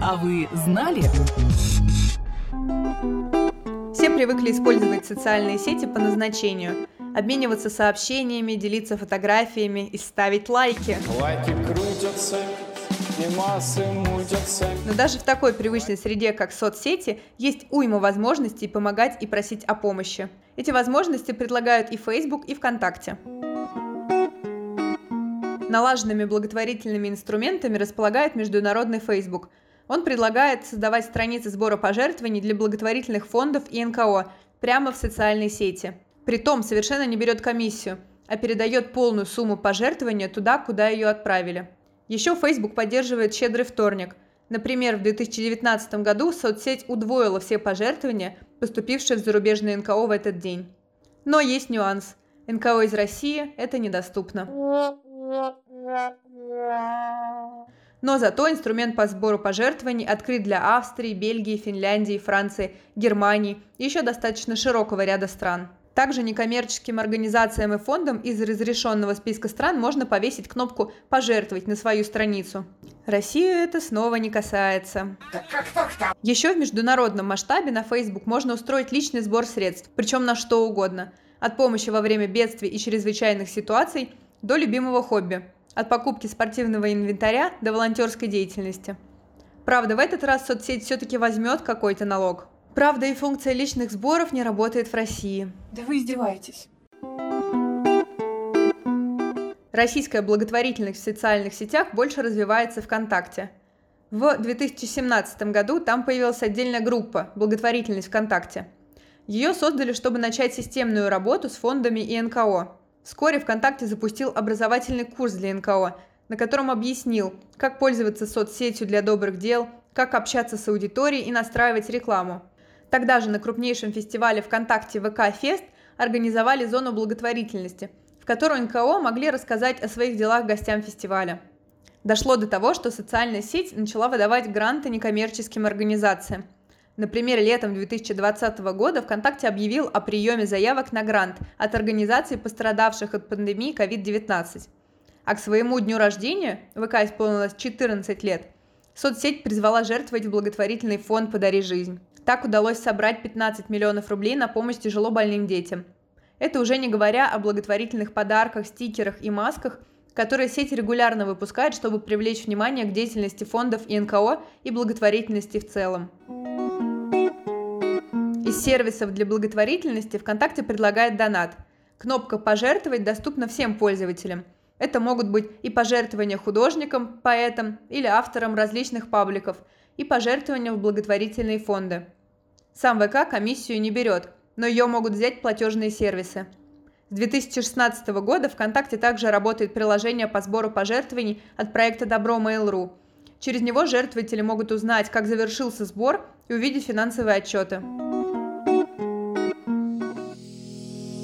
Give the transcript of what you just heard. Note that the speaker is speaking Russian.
А вы знали? Все привыкли использовать социальные сети по назначению. Обмениваться сообщениями, делиться фотографиями и ставить лайки. Лайки крутятся, и массы мутятся. Но даже в такой привычной среде, как соцсети, есть уйма возможностей помогать и просить о помощи. Эти возможности предлагают и Facebook, и ВКонтакте. Налаженными благотворительными инструментами располагает международный Facebook. Он предлагает создавать страницы сбора пожертвований для благотворительных фондов и НКО прямо в социальной сети. Притом совершенно не берет комиссию, а передает полную сумму пожертвования туда, куда ее отправили. Еще Facebook поддерживает «Щедрый вторник». Например, в 2019 году соцсеть удвоила все пожертвования, поступившие в зарубежные НКО в этот день. Но есть нюанс. НКО из России это недоступно. Но зато инструмент по сбору пожертвований открыт для Австрии, Бельгии, Финляндии, Франции, Германии и еще достаточно широкого ряда стран. Также некоммерческим организациям и фондам из разрешенного списка стран можно повесить кнопку «Пожертвовать» на свою страницу. Россию это снова не касается. Еще в международном масштабе на Facebook можно устроить личный сбор средств, причем на что угодно. От помощи во время бедствий и чрезвычайных ситуаций до любимого хобби. От покупки спортивного инвентаря до волонтерской деятельности. Правда, в этот раз соцсеть все-таки возьмет какой-то налог. Правда, и функция личных сборов не работает в России. Да вы издеваетесь. Российская благотворительность в социальных сетях больше развивается ВКонтакте. В 2017 году там появилась отдельная группа «Благотворительность ВКонтакте». Ее создали, чтобы начать системную работу с фондами и НКО. Вскоре ВКонтакте запустил образовательный курс для НКО, на котором объяснил, как пользоваться соцсетью для добрых дел, как общаться с аудиторией и настраивать рекламу. Тогда же на крупнейшем фестивале ВКонтакте ВК Фест организовали зону благотворительности, в которую НКО могли рассказать о своих делах гостям фестиваля. Дошло до того, что социальная сеть начала выдавать гранты некоммерческим организациям. Например, летом 2020 года ВКонтакте объявил о приеме заявок на грант от организаций, пострадавших от пандемии COVID-19. А к своему дню рождения, ВК исполнилось 14 лет, соцсеть призвала жертвовать в благотворительный фонд «Подари жизнь». Так удалось собрать 15 миллионов рублей на помощь тяжело больным детям. Это уже не говоря о благотворительных подарках, стикерах и масках, которые сеть регулярно выпускает, чтобы привлечь внимание к деятельности фондов и НКО и благотворительности в целом. Из сервисов для благотворительности ВКонтакте предлагает донат. Кнопка «Пожертвовать» доступна всем пользователям. Это могут быть и пожертвования художникам, поэтам или авторам различных пабликов, и пожертвования в благотворительные фонды. Сам ВК комиссию не берет, но ее могут взять платежные сервисы. С 2016 года ВКонтакте также работает приложение по сбору пожертвований от проекта Добро Mail.ru. Через него жертвователи могут узнать, как завершился сбор и увидеть финансовые отчеты.